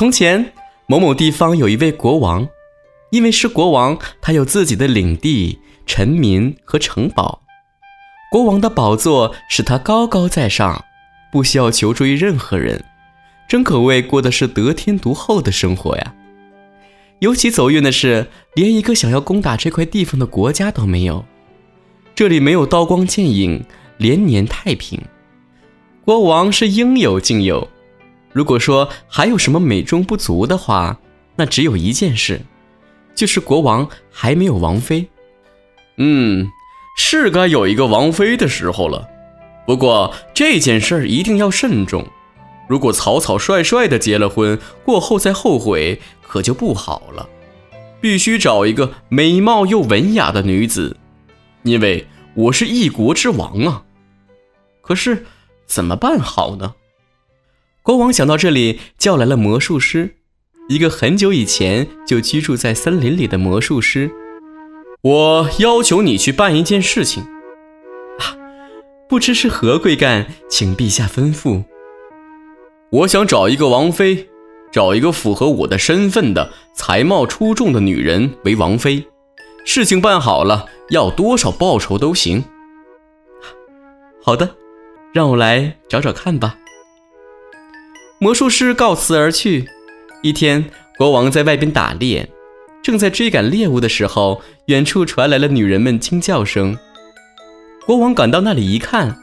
从前，某某地方有一位国王，因为是国王，他有自己的领地、臣民和城堡。国王的宝座使他高高在上，不需要求助于任何人，真可谓过的是得天独厚的生活呀。尤其走运的是，连一个想要攻打这块地方的国家都没有，这里没有刀光剑影，连年太平。国王是应有尽有。如果说还有什么美中不足的话，那只有一件事，就是国王还没有王妃。嗯，是该有一个王妃的时候了。不过这件事儿一定要慎重，如果草草率率的结了婚，过后再后悔，可就不好了。必须找一个美貌又文雅的女子，因为我是一国之王啊。可是怎么办好呢？国王想到这里，叫来了魔术师，一个很久以前就居住在森林里的魔术师。我要求你去办一件事情，啊，不知是何贵干，请陛下吩咐。我想找一个王妃，找一个符合我的身份的、才貌出众的女人为王妃。事情办好了，要多少报酬都行。好的，让我来找找看吧。魔术师告辞而去。一天，国王在外边打猎，正在追赶猎物的时候，远处传来了女人们惊叫声。国王赶到那里一看，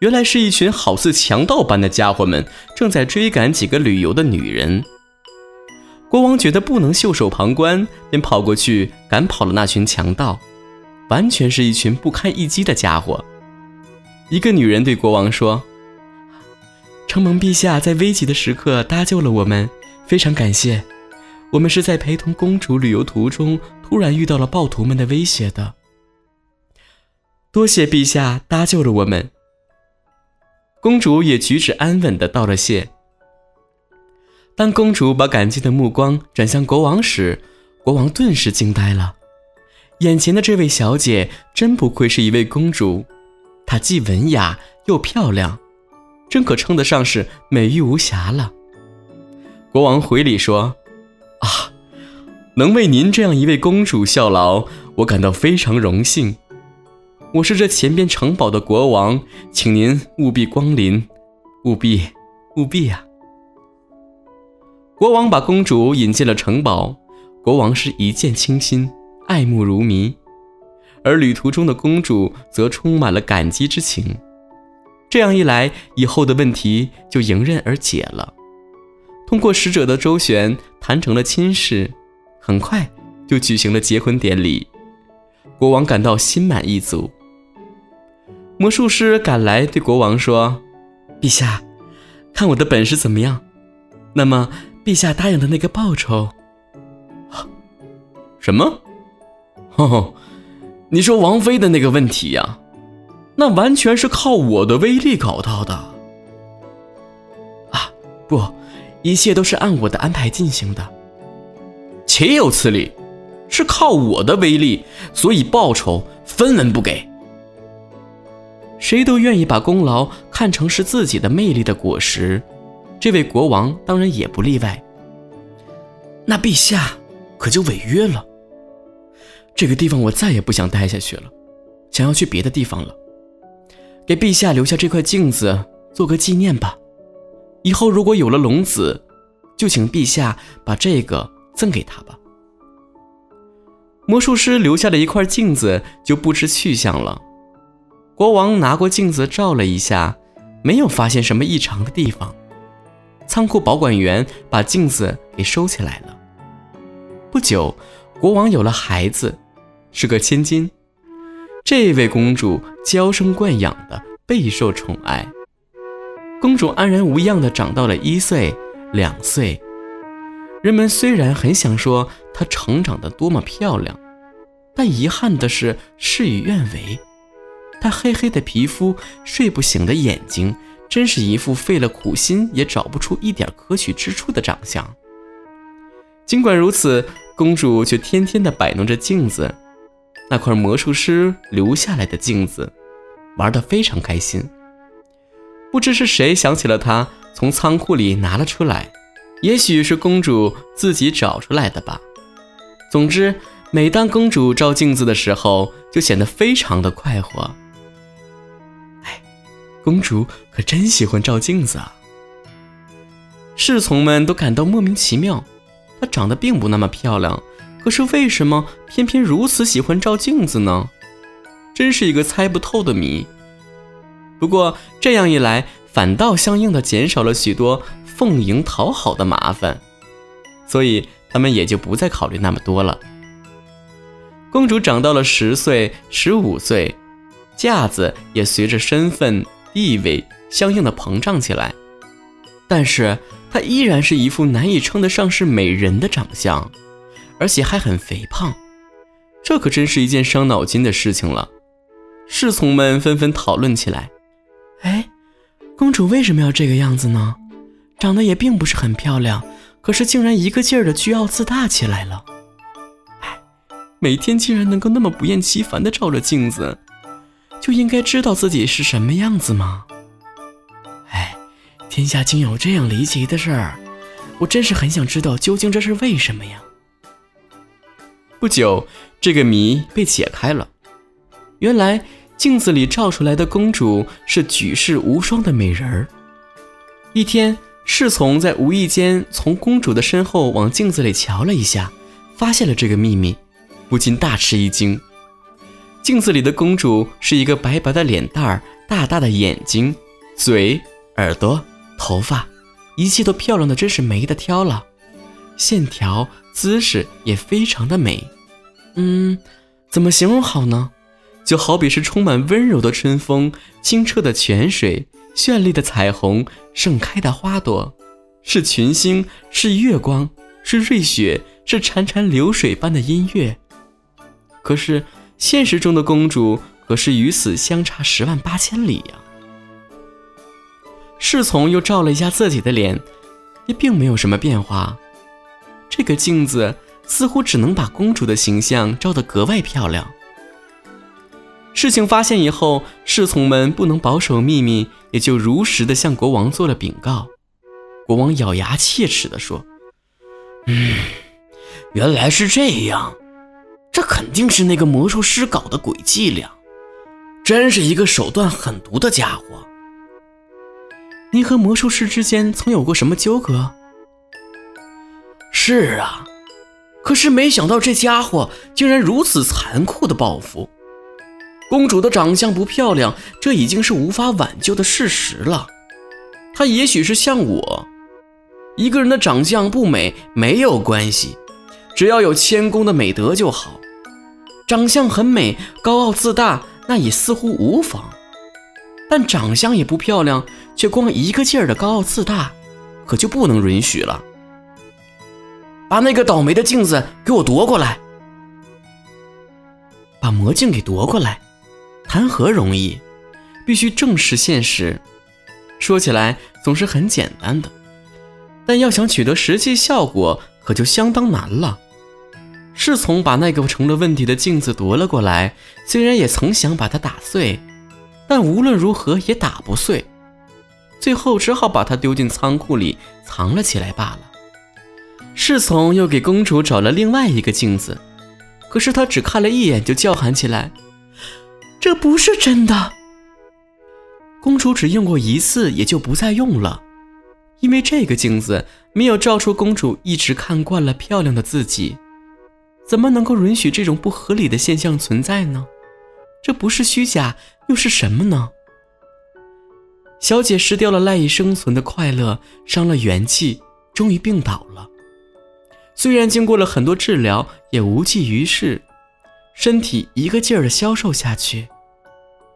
原来是一群好似强盗般的家伙们正在追赶几个旅游的女人。国王觉得不能袖手旁观，便跑过去赶跑了那群强盗，完全是一群不堪一击的家伙。一个女人对国王说。承蒙陛下在危急的时刻搭救了我们，非常感谢。我们是在陪同公主旅游途中突然遇到了暴徒们的威胁的。多谢陛下搭救了我们。公主也举止安稳的道了谢。当公主把感激的目光转向国王时，国王顿时惊呆了。眼前的这位小姐真不愧是一位公主，她既文雅又漂亮。真可称得上是美玉无瑕了。国王回礼说：“啊，能为您这样一位公主效劳，我感到非常荣幸。我是这前边城堡的国王，请您务必光临，务必，务必啊！”国王把公主引进了城堡，国王是一见倾心，爱慕如迷，而旅途中的公主则充满了感激之情。这样一来，以后的问题就迎刃而解了。通过使者的周旋，谈成了亲事，很快就举行了结婚典礼。国王感到心满意足。魔术师赶来对国王说：“陛下，看我的本事怎么样？那么，陛下答应的那个报酬……什么？哦，你说王妃的那个问题呀？”那完全是靠我的威力搞到的，啊，不，一切都是按我的安排进行的。岂有此理！是靠我的威力，所以报酬分文不给。谁都愿意把功劳看成是自己的魅力的果实，这位国王当然也不例外。那陛下可就违约了。这个地方我再也不想待下去了，想要去别的地方了。给陛下留下这块镜子，做个纪念吧。以后如果有了龙子，就请陛下把这个赠给他吧。魔术师留下了一块镜子，就不知去向了。国王拿过镜子照了一下，没有发现什么异常的地方。仓库保管员把镜子给收起来了。不久，国王有了孩子，是个千金。这位公主娇生惯养的，备受宠爱。公主安然无恙的长到了一岁、两岁。人们虽然很想说她成长得多么漂亮，但遗憾的是事与愿违。她黑黑的皮肤、睡不醒的眼睛，真是一副费了苦心也找不出一点可取之处的长相。尽管如此，公主却天天的摆弄着镜子。那块魔术师留下来的镜子，玩得非常开心。不知是谁想起了他，从仓库里拿了出来，也许是公主自己找出来的吧。总之，每当公主照镜子的时候，就显得非常的快活。哎，公主可真喜欢照镜子啊！侍从们都感到莫名其妙，她长得并不那么漂亮，可是为什么偏偏如此喜欢照镜子呢？真是一个猜不透的谜。不过这样一来，反倒相应的减少了许多奉迎讨好的麻烦，所以他们也就不再考虑那么多了。公主长到了十岁、十五岁，架子也随着身份地位相应的膨胀起来，但是她依然是一副难以称得上是美人的长相，而且还很肥胖，这可真是一件伤脑筋的事情了。侍从们纷纷讨论起来。哎，公主为什么要这个样子呢？长得也并不是很漂亮，可是竟然一个劲儿的倨傲自大起来了。哎，每天竟然能够那么不厌其烦的照着镜子，就应该知道自己是什么样子吗？哎，天下竟有这样离奇的事儿，我真是很想知道究竟这是为什么呀！不久，这个谜被解开了，原来。镜子里照出来的公主是举世无双的美人儿。一天，侍从在无意间从公主的身后往镜子里瞧了一下，发现了这个秘密，不禁大吃一惊。镜子里的公主是一个白白的脸蛋儿、大大的眼睛、嘴、耳朵、头发，一切都漂亮的真是没得挑了，线条、姿势也非常的美。嗯，怎么形容好呢？就好比是充满温柔的春风、清澈的泉水、绚丽的彩虹、盛开的花朵，是群星，是月光，是瑞雪，是潺潺流水般的音乐。可是现实中的公主可是与此相差十万八千里呀！侍从又照了一下自己的脸，也并没有什么变化。这个镜子似乎只能把公主的形象照得格外漂亮。事情发现以后，侍从们不能保守秘密，也就如实的向国王做了禀告。国王咬牙切齿地说：“嗯，原来是这样，这肯定是那个魔术师搞的鬼伎俩，真是一个手段狠毒的家伙。您和魔术师之间曾有过什么纠葛？”“是啊，可是没想到这家伙竟然如此残酷的报复。”公主的长相不漂亮，这已经是无法挽救的事实了。她也许是像我，一个人的长相不美没有关系，只要有谦恭的美德就好。长相很美，高傲自大那也似乎无妨，但长相也不漂亮，却光一个劲儿的高傲自大，可就不能允许了。把那个倒霉的镜子给我夺过来，把魔镜给夺过来。谈何容易，必须正视现实。说起来总是很简单的，但要想取得实际效果，可就相当难了。侍从把那个成了问题的镜子夺了过来，虽然也曾想把它打碎，但无论如何也打不碎，最后只好把它丢进仓库里藏了起来罢了。侍从又给公主找了另外一个镜子，可是她只看了一眼就叫喊起来。这不是真的。公主只用过一次，也就不再用了，因为这个镜子没有照出公主一直看惯了漂亮的自己，怎么能够允许这种不合理的现象存在呢？这不是虚假又是什么呢？小姐失掉了赖以生存的快乐，伤了元气，终于病倒了。虽然经过了很多治疗，也无济于事。身体一个劲儿的消瘦下去，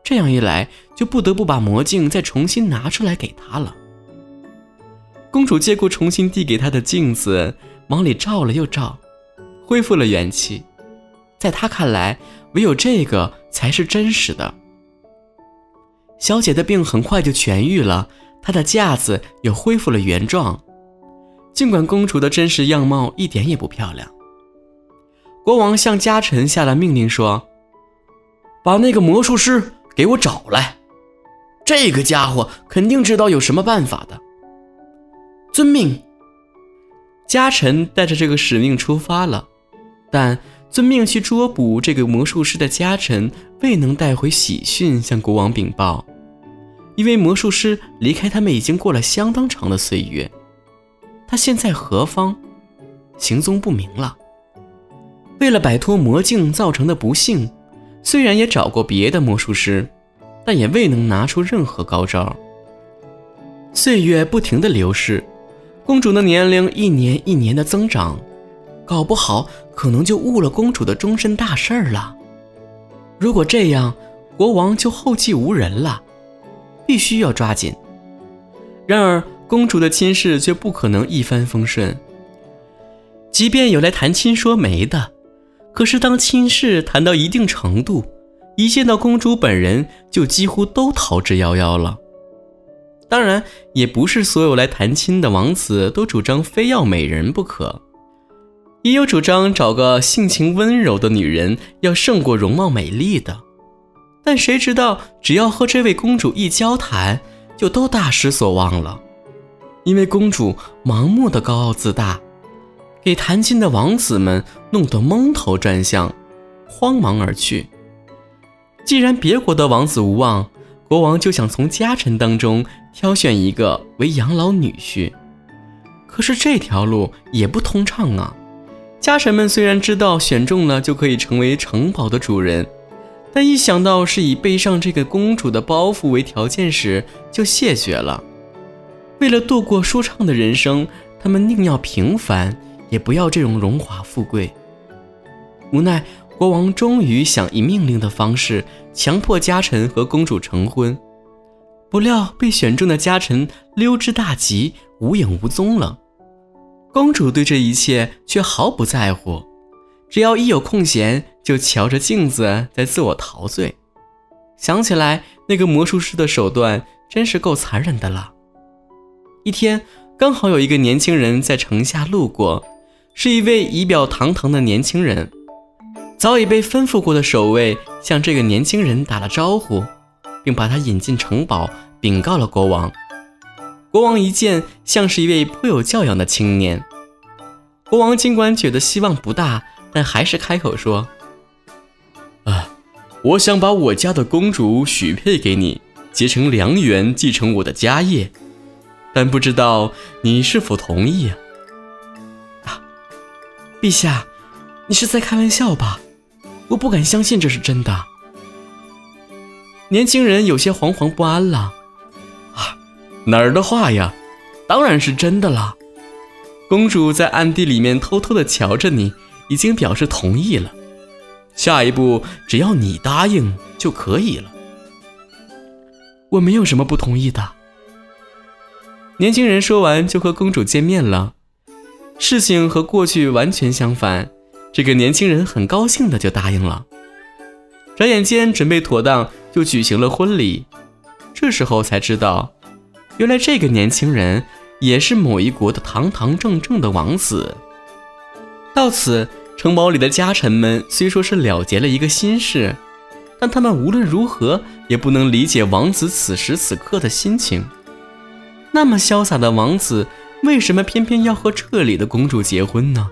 这样一来就不得不把魔镜再重新拿出来给他了。公主接过重新递给她的镜子，往里照了又照，恢复了元气。在她看来，唯有这个才是真实的。小姐的病很快就痊愈了，她的架子也恢复了原状，尽管公主的真实样貌一点也不漂亮。国王向家臣下了命令，说：“把那个魔术师给我找来，这个家伙肯定知道有什么办法的。”遵命。家臣带着这个使命出发了，但遵命去捉捕这个魔术师的家臣未能带回喜讯向国王禀报，因为魔术师离开他们已经过了相当长的岁月，他现在何方，行踪不明了。为了摆脱魔镜造成的不幸，虽然也找过别的魔术师，但也未能拿出任何高招。岁月不停的流逝，公主的年龄一年一年的增长，搞不好可能就误了公主的终身大事儿了。如果这样，国王就后继无人了，必须要抓紧。然而，公主的亲事却不可能一帆风顺。即便有来谈亲说媒的，可是当亲事谈到一定程度，一见到公主本人，就几乎都逃之夭夭了。当然，也不是所有来谈亲的王子都主张非要美人不可，也有主张找个性情温柔的女人要胜过容貌美丽的。但谁知道，只要和这位公主一交谈，就都大失所望了，因为公主盲目的高傲自大，给谈亲的王子们弄得蒙头转向，慌忙而去。既然别国的王子无望。国王就想从家臣当中挑选一个为养老女婿，可是这条路也不通畅啊。家臣们虽然知道选中了就可以成为城堡的主人，但一想到是以背上这个公主的包袱为条件时，就谢绝了。为了度过舒畅的人生，他们宁要平凡，也不要这种荣华富贵。无奈。国王终于想以命令的方式强迫家臣和公主成婚，不料被选中的家臣溜之大吉，无影无踪了。公主对这一切却毫不在乎，只要一有空闲，就瞧着镜子在自我陶醉。想起来，那个魔术师的手段真是够残忍的了。一天，刚好有一个年轻人在城下路过，是一位仪表堂堂的年轻人。早已被吩咐过的守卫向这个年轻人打了招呼，并把他引进城堡，禀告了国王。国王一见，像是一位颇有教养的青年。国王尽管觉得希望不大，但还是开口说：“啊，我想把我家的公主许配给你，结成良缘，继承我的家业。但不知道你是否同意呀？”啊，陛下，你是在开玩笑吧？我不敢相信这是真的。年轻人有些惶惶不安了。啊，哪儿的话呀？当然是真的了。公主在暗地里面偷偷的瞧着你，已经表示同意了。下一步只要你答应就可以了。我没有什么不同意的。年轻人说完就和公主见面了。事情和过去完全相反。这个年轻人很高兴的就答应了，转眼间准备妥当，就举行了婚礼。这时候才知道，原来这个年轻人也是某一国的堂堂正正的王子。到此，城堡里的家臣们虽说是了结了一个心事，但他们无论如何也不能理解王子此时此刻的心情。那么潇洒的王子，为什么偏偏要和这里的公主结婚呢？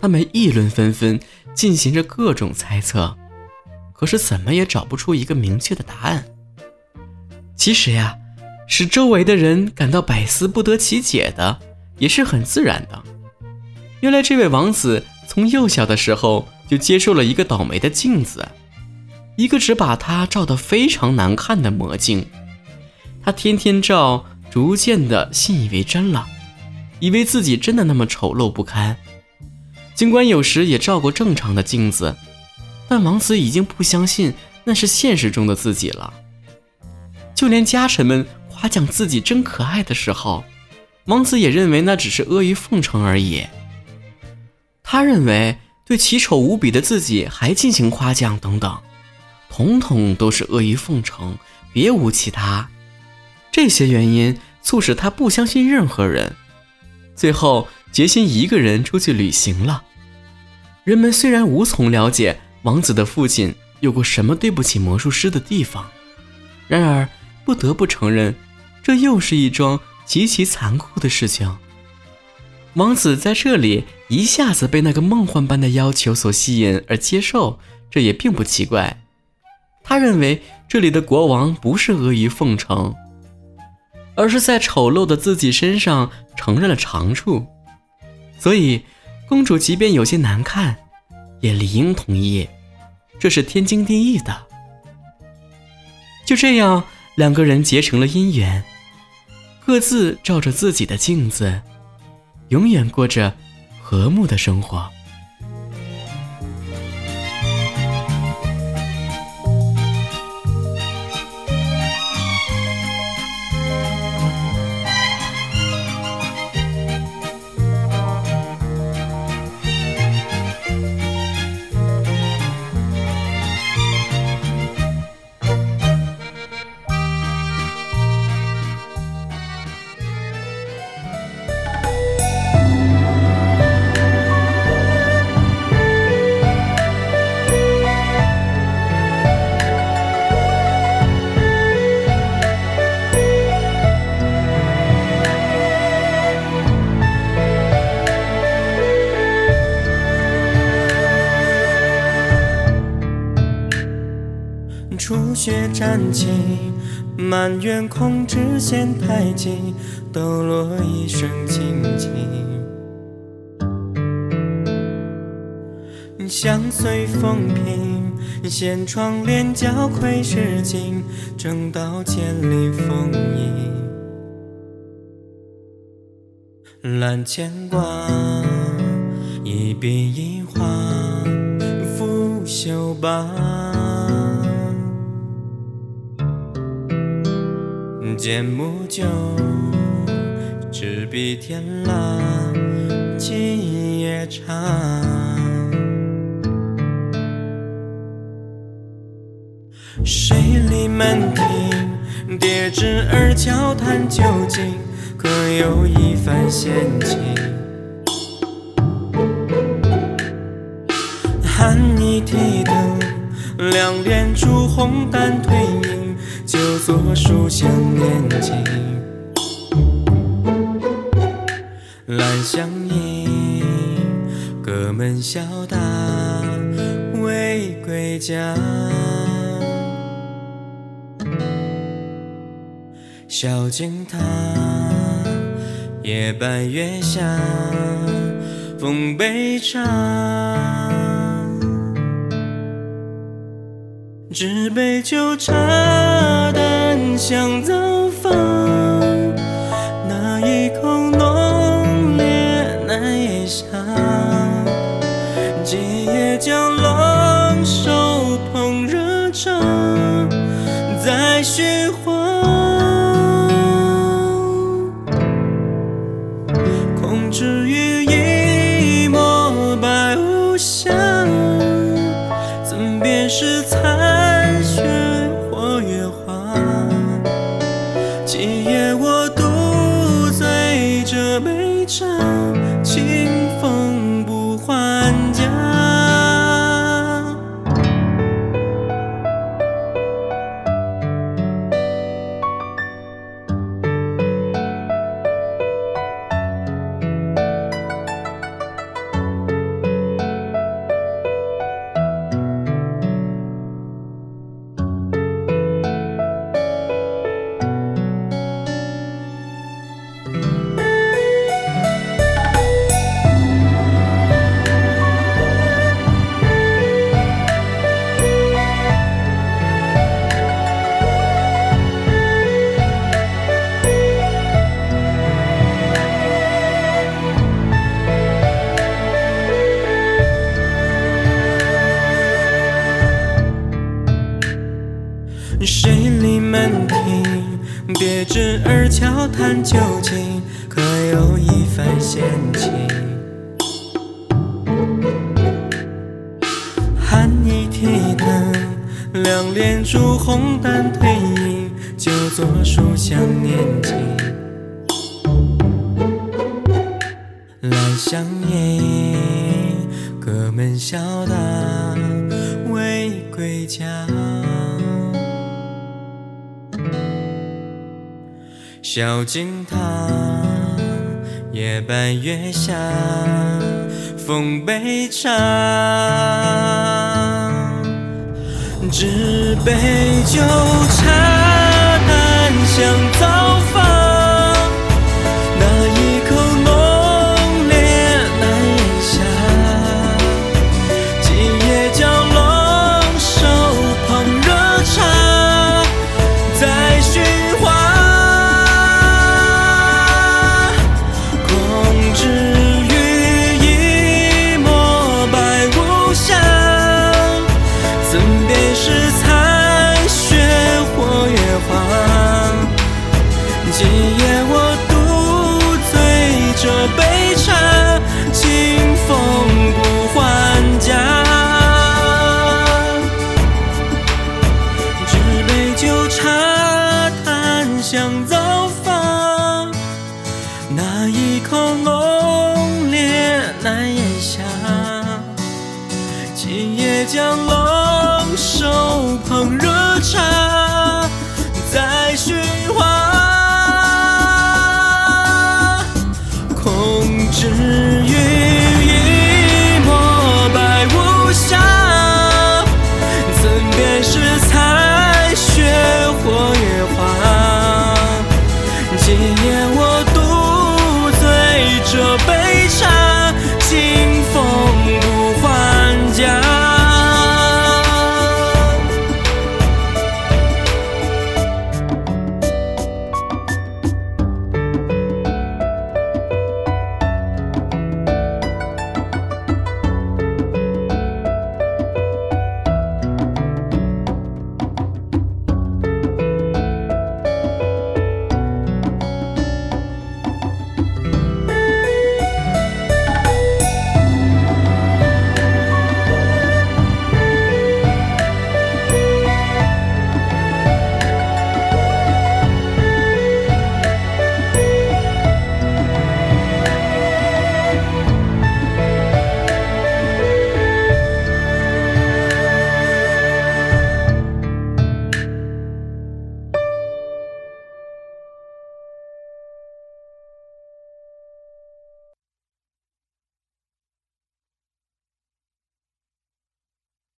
他们议论纷纷，进行着各种猜测，可是怎么也找不出一个明确的答案。其实呀，使周围的人感到百思不得其解的，也是很自然的。原来这位王子从幼小的时候就接受了一个倒霉的镜子，一个只把他照得非常难看的魔镜。他天天照，逐渐的信以为真了，以为自己真的那么丑陋不堪。尽管有时也照过正常的镜子，但王子已经不相信那是现实中的自己了。就连家臣们夸奖自己真可爱的时候，王子也认为那只是阿谀奉承而已。他认为对奇丑无比的自己还进行夸奖等等，统统都是阿谀奉承，别无其他。这些原因促使他不相信任何人，最后决心一个人出去旅行了。人们虽然无从了解王子的父亲有过什么对不起魔术师的地方，然而不得不承认，这又是一桩极其残酷的事情。王子在这里一下子被那个梦幻般的要求所吸引而接受，这也并不奇怪。他认为这里的国王不是阿谀奉承，而是在丑陋的自己身上承认了长处，所以公主即便有些难看，也理应同意，这是天经地义的。就这样，两个人结成了姻缘，各自照着自己的镜子，永远过着和睦的生活。初雪沾旗，满园空枝嫌太急，抖落一身清寂。相随风平，掀窗帘交窥诗经，正道千里风影。揽牵挂，一笔一画，拂袖罢。剑木酒，执笔天蜡，今夜长。水里门庭，叠纸儿悄谈究竟，可有一番闲情？寒衣提灯，两帘烛红淡褪影。就坐书香念经，兰香盈，各门小大为归家。小径塔，夜半月下，奉杯茶。纸杯酒茶淡香早放，那一口浓烈难咽下。今夜将冷手捧热茶，再续花。空知雨一抹白无瑕，怎辨是残？悄谈究竟，可有一番闲情？寒衣提灯，两帘烛红淡褪影，就坐书香念经。兰香盈，各门小大为归家。小径淌，夜半月下，奉杯茶，纸杯酒茶，淡香早发。